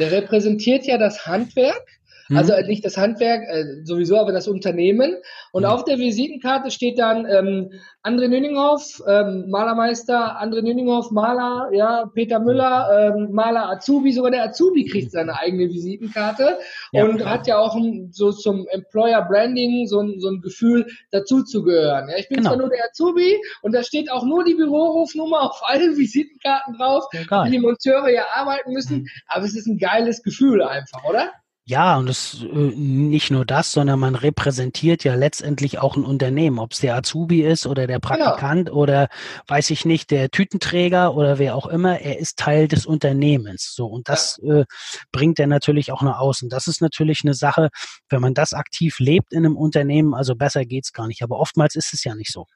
Der repräsentiert ja das Handwerk Mhm. Also äh, nicht das Handwerk, äh, sowieso, aber das Unternehmen. Und mhm. auf der Visitenkarte steht dann ähm, André Nüninghoff, ähm, Malermeister, André Nüninghoff, Maler, ja, Peter Müller, ähm, Maler Azubi, sogar der Azubi kriegt seine eigene Visitenkarte ja, und klar. hat ja auch ein, so zum Employer Branding so ein, so ein Gefühl dazu zu gehören. Ja, ich bin genau. zwar nur der Azubi und da steht auch nur die Bürorufnummer auf allen <laughs> Visitenkarten drauf, ja, wie die Monteure ja arbeiten müssen, mhm. aber es ist ein geiles Gefühl einfach, oder? Ja, und es äh, nicht nur das, sondern man repräsentiert ja letztendlich auch ein Unternehmen, ob es der Azubi ist oder der. Praktikant genau. oder weiß ich nicht, der Tütenträger oder wer auch immer, er ist Teil des Unternehmens. So, und das ja. äh, bringt er natürlich auch nach außen. Das ist natürlich eine Sache, wenn man das aktiv lebt in einem Unternehmen, also besser geht's gar nicht. Aber oftmals ist es ja nicht so.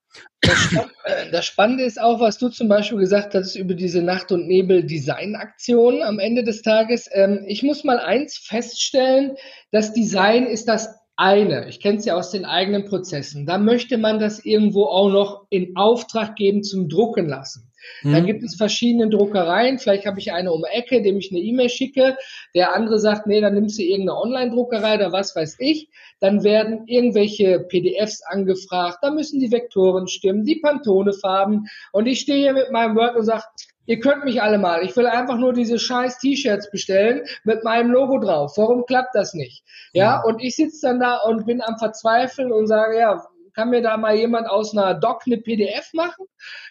Das, äh, das, Spannende ist auch, was du zum Beispiel gesagt hast über diese Nacht- und Nebel-Design-Aktion am Ende des Tages. Ähm, ich muss mal eins feststellen, das Design ist das eine. Ich kenne es ja aus den eigenen Prozessen. Da möchte man das irgendwo auch noch in Auftrag geben zum Drucken lassen. Mhm. Dann gibt es verschiedene Druckereien. Vielleicht habe ich eine um die Ecke, dem ich eine E-Mail schicke. Der andere sagt, nee, dann nimmst du irgendeine Online-Druckerei oder was weiß ich. Dann werden irgendwelche PDFs angefragt. Da müssen die Vektoren stimmen, die Pantone-Farben. Und ich stehe hier mit meinem Word und sage, Ihr könnt mich alle mal. Ich will einfach nur diese scheiß T-Shirts bestellen mit meinem Logo drauf. Warum klappt das nicht? Ja, und ich sitze dann da und bin am Verzweifeln und sage, ja, kann mir da mal jemand aus einer Doc eine PDF machen?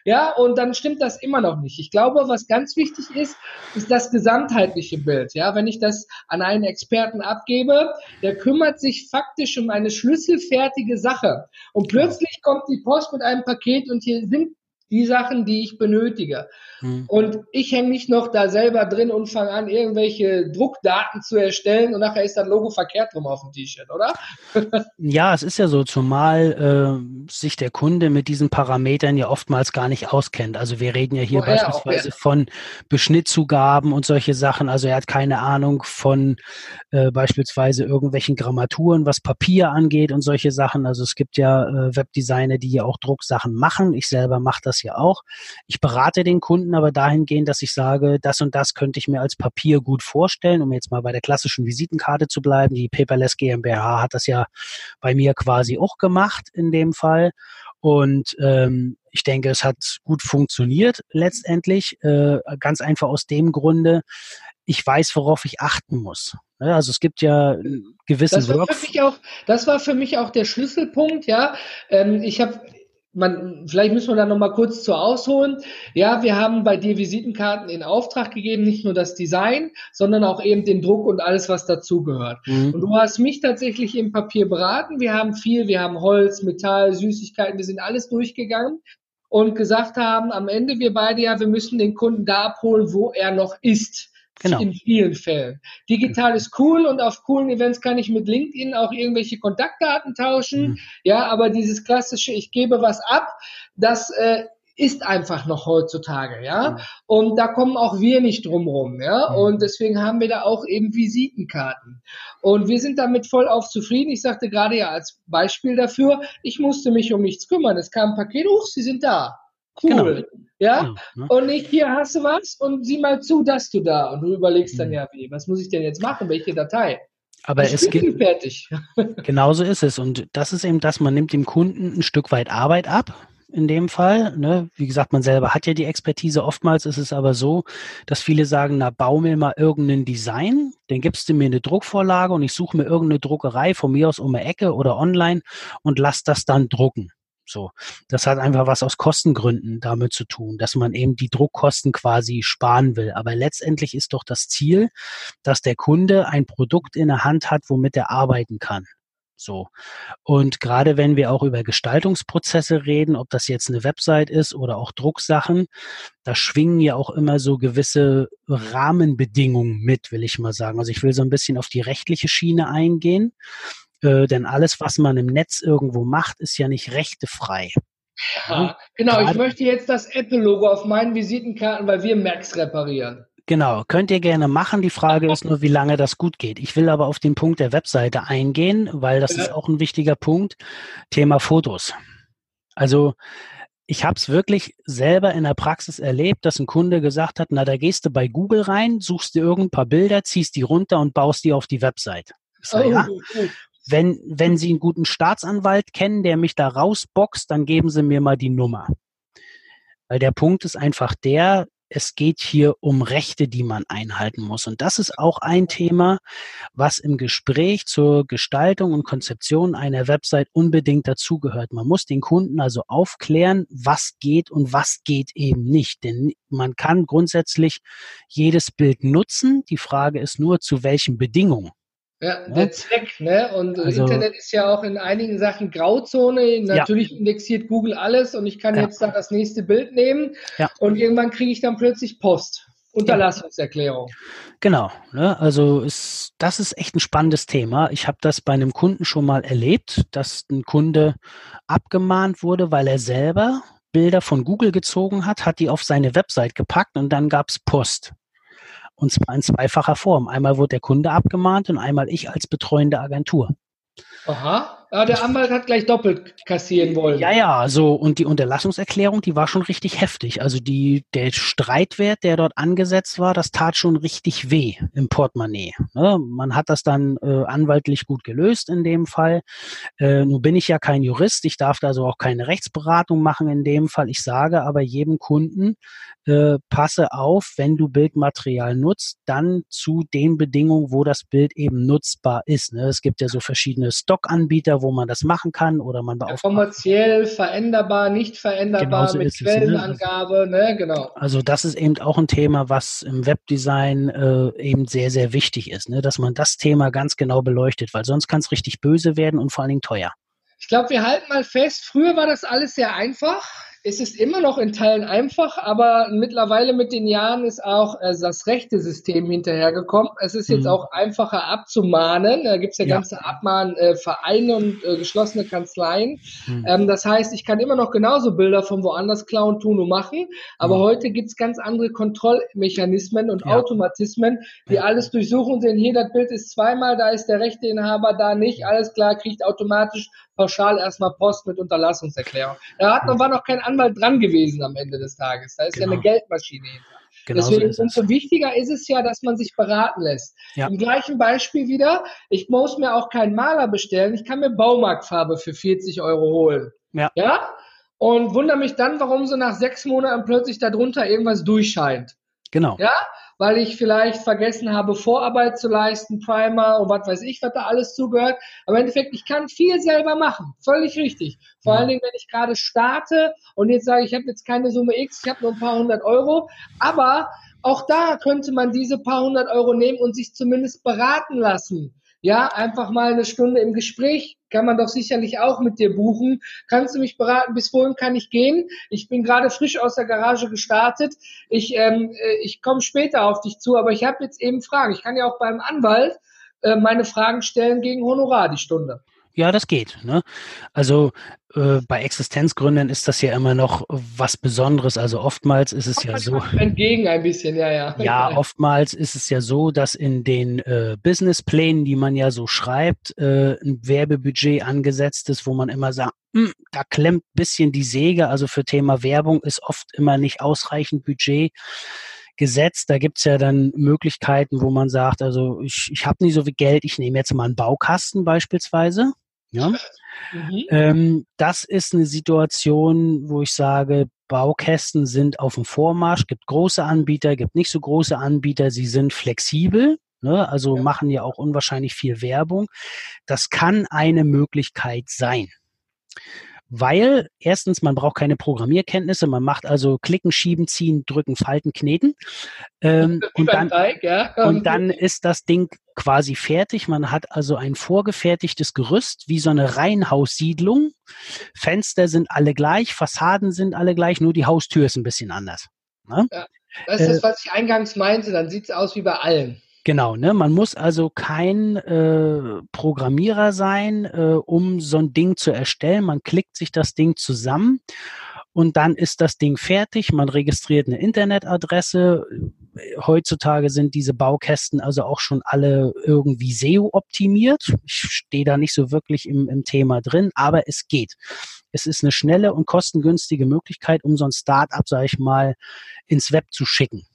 Ja, und dann stimmt das immer noch nicht. Ich glaube, was ganz wichtig ist, ist das gesamtheitliche Bild. Ja, wenn ich das an einen Experten abgebe, der kümmert sich faktisch um eine schlüsselfertige Sache. Und plötzlich kommt die Post mit einem Paket und hier sind die Sachen, die ich benötige. Hm. Und ich hänge nicht noch da selber drin und fange an, irgendwelche Druckdaten zu erstellen und nachher ist das Logo verkehrt rum auf dem T-Shirt, oder? <laughs> ja, es ist ja so, zumal äh, sich der Kunde mit diesen Parametern ja oftmals gar nicht auskennt. Also wir reden ja hier Woher beispielsweise auch, ja. von Beschnittzugaben und solche Sachen. Also er hat keine Ahnung von äh, beispielsweise irgendwelchen Grammaturen, was Papier angeht und solche Sachen. Also es gibt ja äh, Webdesigner, die ja auch Drucksachen machen. Ich selber mache das ja auch. Ich berate den Kunden aber dahingehend, dass ich sage, das und das könnte ich mir als Papier gut vorstellen, um jetzt mal bei der klassischen Visitenkarte zu bleiben. Die Paperless GmbH hat das ja bei mir quasi auch gemacht in dem Fall. Und ähm, ich denke, es hat gut funktioniert letztendlich. Äh, ganz einfach aus dem Grunde, ich weiß, worauf ich achten muss. Also es gibt ja gewisse das war, für mich auch, das war für mich auch der Schlüsselpunkt, ja. Ähm, ich habe man, vielleicht müssen wir da nochmal kurz zu ausholen. Ja, wir haben bei dir Visitenkarten in Auftrag gegeben, nicht nur das Design, sondern auch eben den Druck und alles, was dazugehört. Mhm. Und du hast mich tatsächlich im Papier beraten. Wir haben viel, wir haben Holz, Metall, Süßigkeiten, wir sind alles durchgegangen und gesagt haben, am Ende wir beide ja, wir müssen den Kunden da abholen, wo er noch ist. Genau. In vielen Fällen. Digital ist cool und auf coolen Events kann ich mit LinkedIn auch irgendwelche Kontaktdaten tauschen. Mhm. Ja, aber dieses klassische, ich gebe was ab, das äh, ist einfach noch heutzutage, ja. Mhm. Und da kommen auch wir nicht drum rum, ja. Mhm. Und deswegen haben wir da auch eben Visitenkarten. Und wir sind damit voll auf zufrieden. Ich sagte gerade ja als Beispiel dafür, ich musste mich um nichts kümmern. Es kam ein Paket, hoch, Sie sind da. Cool. Genau. Ja? ja ne? Und nicht hier hast du was und sieh mal zu, dass du da. Und du überlegst dann mhm. ja, wie, was muss ich denn jetzt machen? Welche Datei? Aber ich es gibt fertig. <laughs> genauso ist es. Und das ist eben das, man nimmt dem Kunden ein Stück weit Arbeit ab. In dem Fall, ne? wie gesagt, man selber hat ja die Expertise. Oftmals ist es aber so, dass viele sagen, na, bau mir mal irgendein Design, dann gibst du mir eine Druckvorlage und ich suche mir irgendeine Druckerei von mir aus um eine Ecke oder online und lass das dann drucken. So, das hat einfach was aus Kostengründen damit zu tun, dass man eben die Druckkosten quasi sparen will. Aber letztendlich ist doch das Ziel, dass der Kunde ein Produkt in der Hand hat, womit er arbeiten kann. So. Und gerade wenn wir auch über Gestaltungsprozesse reden, ob das jetzt eine Website ist oder auch Drucksachen, da schwingen ja auch immer so gewisse Rahmenbedingungen mit, will ich mal sagen. Also ich will so ein bisschen auf die rechtliche Schiene eingehen. Äh, denn alles, was man im Netz irgendwo macht, ist ja nicht rechtefrei. Ja, genau. Gerade, ich möchte jetzt das Apple-Logo auf meinen Visitenkarten, weil wir Macs reparieren. Genau, könnt ihr gerne machen. Die Frage ist nur, wie lange das gut geht. Ich will aber auf den Punkt der Webseite eingehen, weil das ja. ist auch ein wichtiger Punkt. Thema Fotos. Also ich habe es wirklich selber in der Praxis erlebt, dass ein Kunde gesagt hat, na, da gehst du bei Google rein, suchst dir irgendein paar Bilder, ziehst die runter und baust die auf die Website. So, oh, ja. oh. Wenn, wenn Sie einen guten Staatsanwalt kennen, der mich da rausboxt, dann geben Sie mir mal die Nummer. Weil der Punkt ist einfach der, es geht hier um Rechte, die man einhalten muss. Und das ist auch ein Thema, was im Gespräch zur Gestaltung und Konzeption einer Website unbedingt dazugehört. Man muss den Kunden also aufklären, was geht und was geht eben nicht. Denn man kann grundsätzlich jedes Bild nutzen. Die Frage ist nur, zu welchen Bedingungen. Ja, der Zweck, ne? Und also, Internet ist ja auch in einigen Sachen Grauzone. Natürlich ja. indexiert Google alles und ich kann ja. jetzt da das nächste Bild nehmen und irgendwann kriege ich dann plötzlich Post. Unterlassungserklärung. Genau, ne? also ist, das ist echt ein spannendes Thema. Ich habe das bei einem Kunden schon mal erlebt, dass ein Kunde abgemahnt wurde, weil er selber Bilder von Google gezogen hat, hat die auf seine Website gepackt und dann gab es Post. Und zwar in zweifacher Form. Einmal wurde der Kunde abgemahnt und einmal ich als betreuende Agentur. Aha. Ja, der Anwalt hat gleich doppelt kassieren wollen. Ja, ja, so. Und die Unterlassungserklärung, die war schon richtig heftig. Also die, der Streitwert, der dort angesetzt war, das tat schon richtig weh im Portemonnaie. Ne? Man hat das dann äh, anwaltlich gut gelöst in dem Fall. Äh, nun bin ich ja kein Jurist. Ich darf da also auch keine Rechtsberatung machen in dem Fall. Ich sage aber jedem Kunden, äh, passe auf, wenn du Bildmaterial nutzt, dann zu den Bedingungen, wo das Bild eben nutzbar ist. Ne? Es gibt ja so verschiedene Stockanbieter, wo man das machen kann oder man beauftragt. Ja, kommerziell veränderbar, nicht veränderbar genau mit? Quellenangabe, ne? ne? genau. Also das ist eben auch ein Thema, was im Webdesign äh, eben sehr, sehr wichtig ist, ne? dass man das Thema ganz genau beleuchtet, weil sonst kann es richtig böse werden und vor allen Dingen teuer. Ich glaube, wir halten mal fest, früher war das alles sehr einfach es ist immer noch in Teilen einfach, aber mittlerweile mit den Jahren ist auch äh, das rechte System hinterhergekommen. Es ist jetzt mhm. auch einfacher abzumahnen. Da gibt es ja, ja, ganze Abmahnvereine äh, und äh, geschlossene Kanzleien. Mhm. Ähm, das heißt, ich kann immer noch genauso Bilder von woanders klauen, tun und machen. Aber mhm. heute gibt es ganz andere Kontrollmechanismen und ja. Automatismen, die alles durchsuchen und sehen, hier, das Bild ist zweimal, da ist der rechte Inhaber, da nicht. Alles klar, kriegt automatisch pauschal erstmal Post mit Unterlassungserklärung. Da hat noch, war noch kein Anwalt dran gewesen am Ende des Tages. Da ist genau. ja eine genau. Geldmaschine hinter. Genau Deswegen so umso wichtiger ist es ja, dass man sich beraten lässt. Ja. Im gleichen Beispiel wieder, ich muss mir auch keinen Maler bestellen, ich kann mir Baumarktfarbe für 40 Euro holen. Ja. ja? und wundere mich dann, warum so nach sechs Monaten plötzlich darunter irgendwas durchscheint. Genau. Ja, weil ich vielleicht vergessen habe, Vorarbeit zu leisten, Primer und was weiß ich, was da alles zugehört. Aber im Endeffekt, ich kann viel selber machen. Völlig richtig. Vor allen Dingen, wenn ich gerade starte und jetzt sage, ich habe jetzt keine Summe X, ich habe nur ein paar hundert Euro. Aber auch da könnte man diese paar hundert Euro nehmen und sich zumindest beraten lassen. Ja, einfach mal eine Stunde im Gespräch kann man doch sicherlich auch mit dir buchen. Kannst du mich beraten? Bis wohin kann ich gehen? Ich bin gerade frisch aus der Garage gestartet. Ich, ähm, äh, ich komme später auf dich zu, aber ich habe jetzt eben Fragen. Ich kann ja auch beim Anwalt äh, meine Fragen stellen gegen Honorar die Stunde. Ja, das geht. Ne? Also äh, bei Existenzgründern ist das ja immer noch was Besonderes. Also oftmals ist es ja so. Entgegen ein bisschen, ja, ja. Ja, <laughs> oftmals ist es ja so, dass in den äh, Businessplänen, die man ja so schreibt, äh, ein Werbebudget angesetzt ist, wo man immer sagt, hm, da klemmt ein bisschen die Säge. Also für Thema Werbung ist oft immer nicht ausreichend Budget gesetzt. Da gibt's ja dann Möglichkeiten, wo man sagt, also ich, ich habe nicht so viel Geld, ich nehme jetzt mal einen Baukasten beispielsweise. Ja? Mhm. Ähm, das ist eine Situation, wo ich sage, Baukästen sind auf dem Vormarsch, gibt große Anbieter, gibt nicht so große Anbieter, sie sind flexibel, ne? also ja. machen ja auch unwahrscheinlich viel Werbung. Das kann eine Möglichkeit sein weil erstens, man braucht keine Programmierkenntnisse, man macht also klicken, schieben, ziehen, drücken, falten, kneten. Ähm, <laughs> und, dann, Teig, ja. und dann ist das Ding quasi fertig. Man hat also ein vorgefertigtes Gerüst, wie so eine Reihenhaussiedlung. Fenster sind alle gleich, Fassaden sind alle gleich, nur die Haustür ist ein bisschen anders. Ne? Ja, das ist das, äh, was ich eingangs meinte, dann sieht es aus wie bei allen. Genau, ne? Man muss also kein äh, Programmierer sein, äh, um so ein Ding zu erstellen. Man klickt sich das Ding zusammen und dann ist das Ding fertig. Man registriert eine Internetadresse. Heutzutage sind diese Baukästen also auch schon alle irgendwie SEO optimiert. Ich stehe da nicht so wirklich im, im Thema drin, aber es geht. Es ist eine schnelle und kostengünstige Möglichkeit, um so ein Start-up, sage ich mal, ins Web zu schicken.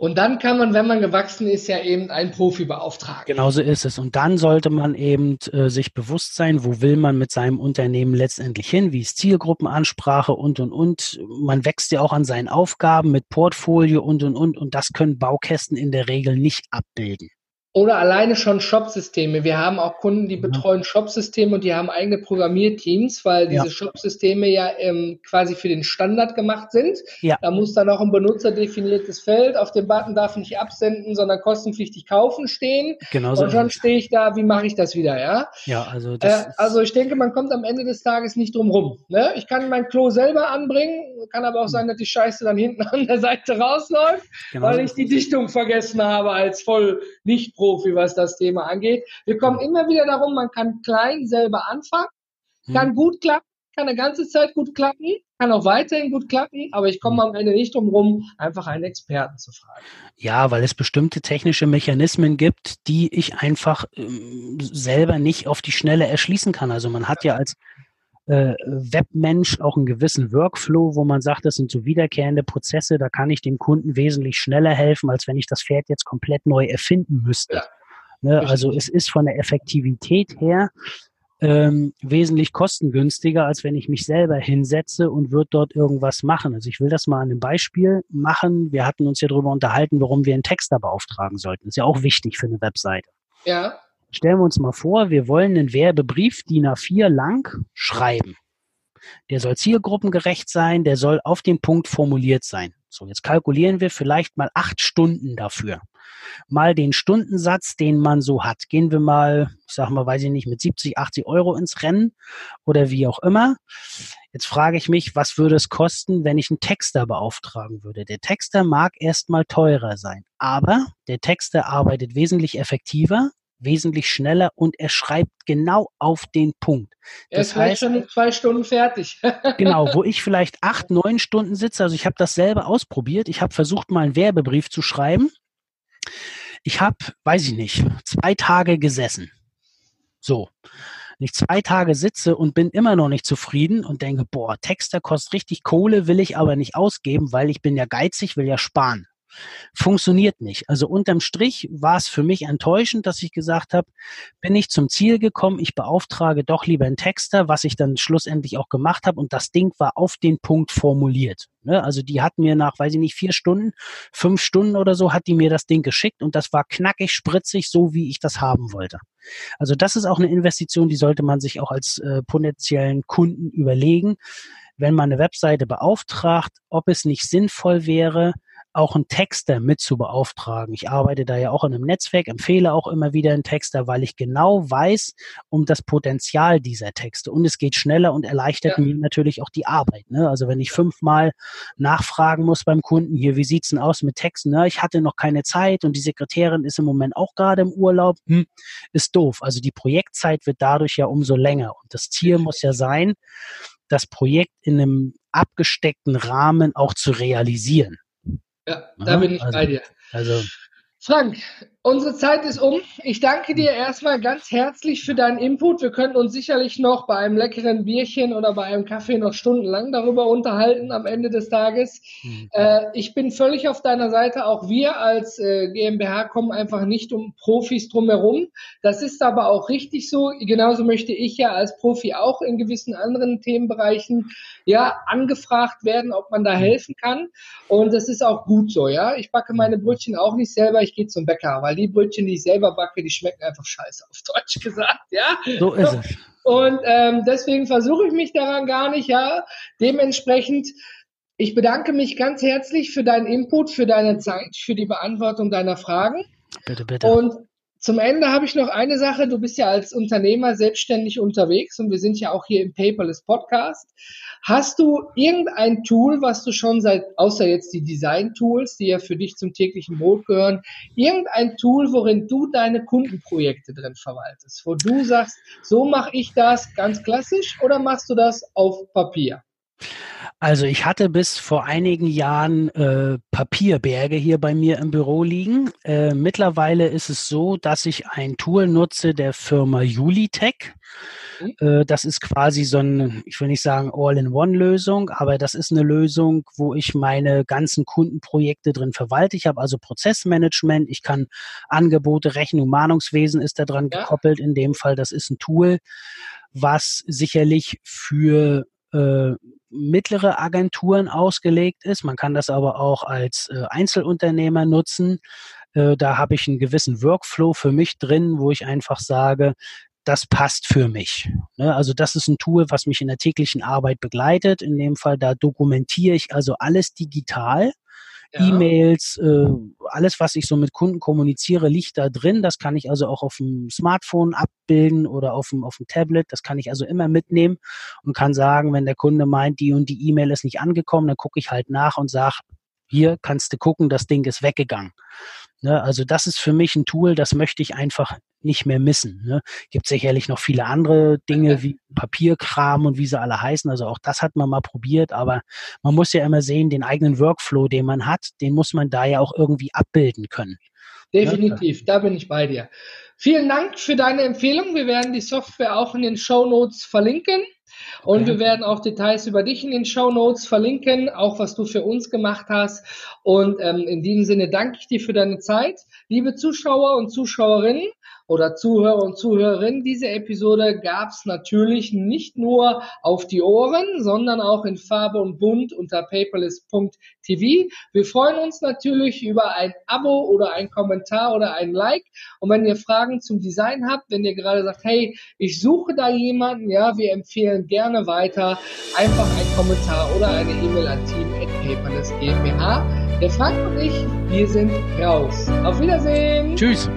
Und dann kann man, wenn man gewachsen ist, ja eben einen Profi beauftragen. Genauso ist es. Und dann sollte man eben äh, sich bewusst sein, wo will man mit seinem Unternehmen letztendlich hin, wie ist Zielgruppenansprache und, und, und. Man wächst ja auch an seinen Aufgaben mit Portfolio und, und, und. Und das können Baukästen in der Regel nicht abbilden. Oder alleine schon Shop-Systeme. Wir haben auch Kunden, die betreuen Shop-Systeme und die haben eigene Programmierteams, weil diese ja. Shop-Systeme ja ähm, quasi für den Standard gemacht sind. Ja. Da muss dann auch ein benutzerdefiniertes Feld, auf dem Button darf nicht absenden, sondern kostenpflichtig kaufen stehen. Genau so. Und schon stehe ich da, wie mache ich das wieder, ja? Ja, also das äh, Also ich denke, man kommt am Ende des Tages nicht drum rum. Ne? Ich kann mein Klo selber anbringen, kann aber auch sein, dass die Scheiße dann hinten <laughs> an der Seite rausläuft, genau weil ich die Dichtung vergessen habe als voll nicht Profi, was das Thema angeht. Wir kommen immer wieder darum, man kann klein selber anfangen, kann hm. gut klappen, kann eine ganze Zeit gut klappen, kann auch weiterhin gut klappen, aber ich komme hm. am Ende nicht drum rum, einfach einen Experten zu fragen. Ja, weil es bestimmte technische Mechanismen gibt, die ich einfach ähm, selber nicht auf die Schnelle erschließen kann. Also man hat ja als äh, Webmensch auch einen gewissen Workflow, wo man sagt, das sind so wiederkehrende Prozesse, da kann ich dem Kunden wesentlich schneller helfen, als wenn ich das Pferd jetzt komplett neu erfinden müsste. Ja. Ne, also es ist von der Effektivität her ähm, wesentlich kostengünstiger, als wenn ich mich selber hinsetze und würde dort irgendwas machen. Also ich will das mal an einem Beispiel machen. Wir hatten uns ja darüber unterhalten, warum wir einen Texter beauftragen sollten. Das ist ja auch wichtig für eine Webseite. Ja. Stellen wir uns mal vor, wir wollen einen Werbebrief DIN A4 lang schreiben. Der soll zielgruppengerecht sein, der soll auf den Punkt formuliert sein. So, jetzt kalkulieren wir vielleicht mal acht Stunden dafür. Mal den Stundensatz, den man so hat. Gehen wir mal, ich sag mal, weiß ich nicht, mit 70, 80 Euro ins Rennen oder wie auch immer. Jetzt frage ich mich, was würde es kosten, wenn ich einen Texter beauftragen würde? Der Texter mag erstmal teurer sein, aber der Texter arbeitet wesentlich effektiver, wesentlich schneller und er schreibt genau auf den Punkt. Er ist vielleicht schon in zwei Stunden fertig. <laughs> genau, wo ich vielleicht acht, neun Stunden sitze. Also ich habe das selber ausprobiert. Ich habe versucht, mal einen Werbebrief zu schreiben. Ich habe, weiß ich nicht, zwei Tage gesessen. So. Wenn ich zwei Tage sitze und bin immer noch nicht zufrieden und denke, boah, Texter kostet richtig Kohle, will ich aber nicht ausgeben, weil ich bin ja geizig, will ja sparen. Funktioniert nicht. Also unterm Strich war es für mich enttäuschend, dass ich gesagt habe, bin ich zum Ziel gekommen, ich beauftrage doch lieber einen Texter, was ich dann schlussendlich auch gemacht habe und das Ding war auf den Punkt formuliert. Ne? Also die hat mir nach, weiß ich nicht, vier Stunden, fünf Stunden oder so, hat die mir das Ding geschickt und das war knackig, spritzig, so wie ich das haben wollte. Also das ist auch eine Investition, die sollte man sich auch als äh, potenziellen Kunden überlegen, wenn man eine Webseite beauftragt, ob es nicht sinnvoll wäre, auch einen Texter mit zu beauftragen. Ich arbeite da ja auch in einem Netzwerk, empfehle auch immer wieder einen Texter, weil ich genau weiß um das Potenzial dieser Texte. Und es geht schneller und erleichtert ja. mir natürlich auch die Arbeit. Ne? Also wenn ich fünfmal nachfragen muss beim Kunden, hier, wie sieht's denn aus mit Texten? Ne? Ich hatte noch keine Zeit und die Sekretärin ist im Moment auch gerade im Urlaub. Hm, ist doof. Also die Projektzeit wird dadurch ja umso länger. Und das Ziel muss ja sein, das Projekt in einem abgesteckten Rahmen auch zu realisieren. Ja, da bin ich also, bei dir. Also. Frank, Unsere Zeit ist um. Ich danke dir erstmal ganz herzlich für deinen Input. Wir können uns sicherlich noch bei einem leckeren Bierchen oder bei einem Kaffee noch stundenlang darüber unterhalten am Ende des Tages. Mhm. Äh, ich bin völlig auf deiner Seite. Auch wir als äh, GmbH kommen einfach nicht um Profis drumherum. Das ist aber auch richtig so. Genauso möchte ich ja als Profi auch in gewissen anderen Themenbereichen ja angefragt werden, ob man da mhm. helfen kann. Und das ist auch gut so. Ja, ich backe meine Brötchen auch nicht selber. Ich gehe zum Bäcker weil die Brötchen, die ich selber backe, die schmecken einfach scheiße, auf Deutsch gesagt, ja. So ist es. Und ähm, deswegen versuche ich mich daran gar nicht, ja. Dementsprechend, ich bedanke mich ganz herzlich für deinen Input, für deine Zeit, für die Beantwortung deiner Fragen. Bitte, bitte. Und zum Ende habe ich noch eine Sache. Du bist ja als Unternehmer selbstständig unterwegs und wir sind ja auch hier im Paperless Podcast. Hast du irgendein Tool, was du schon seit, außer jetzt die Design-Tools, die ja für dich zum täglichen Brot gehören, irgendein Tool, worin du deine Kundenprojekte drin verwaltest, wo du sagst, so mache ich das ganz klassisch oder machst du das auf Papier? Also ich hatte bis vor einigen Jahren äh, Papierberge hier bei mir im Büro liegen. Äh, mittlerweile ist es so, dass ich ein Tool nutze der Firma Julitech. Mhm. Äh, das ist quasi so ein, ich will nicht sagen All-in-One-Lösung, aber das ist eine Lösung, wo ich meine ganzen Kundenprojekte drin verwalte. Ich habe also Prozessmanagement, ich kann Angebote, Rechnung, Mahnungswesen ist da dran ja. gekoppelt. In dem Fall, das ist ein Tool, was sicherlich für äh, mittlere Agenturen ausgelegt ist. Man kann das aber auch als äh, Einzelunternehmer nutzen. Äh, da habe ich einen gewissen Workflow für mich drin, wo ich einfach sage, das passt für mich. Ne? Also das ist ein Tool, was mich in der täglichen Arbeit begleitet. In dem Fall, da dokumentiere ich also alles digital ja. E-Mails, äh, alles, was ich so mit Kunden kommuniziere, liegt da drin. Das kann ich also auch auf dem Smartphone abbilden oder auf dem, auf dem Tablet. Das kann ich also immer mitnehmen und kann sagen, wenn der Kunde meint, die und die E-Mail ist nicht angekommen, dann gucke ich halt nach und sage, hier kannst du gucken, das Ding ist weggegangen. Ne, also das ist für mich ein Tool, das möchte ich einfach nicht mehr missen. Ne. Gibt sicherlich noch viele andere Dinge <laughs> wie Papierkram und wie sie alle heißen. Also auch das hat man mal probiert, aber man muss ja immer sehen, den eigenen Workflow, den man hat, den muss man da ja auch irgendwie abbilden können. Definitiv, da bin ich bei dir. Vielen Dank für deine Empfehlung. Wir werden die Software auch in den Show Notes verlinken. Und wir werden auch Details über dich in den Show Notes verlinken, auch was du für uns gemacht hast. Und ähm, in diesem Sinne danke ich dir für deine Zeit. Liebe Zuschauer und Zuschauerinnen, oder Zuhörer und Zuhörerinnen, diese Episode gab es natürlich nicht nur auf die Ohren, sondern auch in Farbe und Bunt unter paperless.tv. Wir freuen uns natürlich über ein Abo oder ein Kommentar oder ein Like. Und wenn ihr Fragen zum Design habt, wenn ihr gerade sagt, hey, ich suche da jemanden, ja, wir empfehlen gerne weiter einfach einen Kommentar oder eine E-Mail an team@paperless GmbH. Der Frank und ich, wir sind raus. Auf Wiedersehen. Tschüss.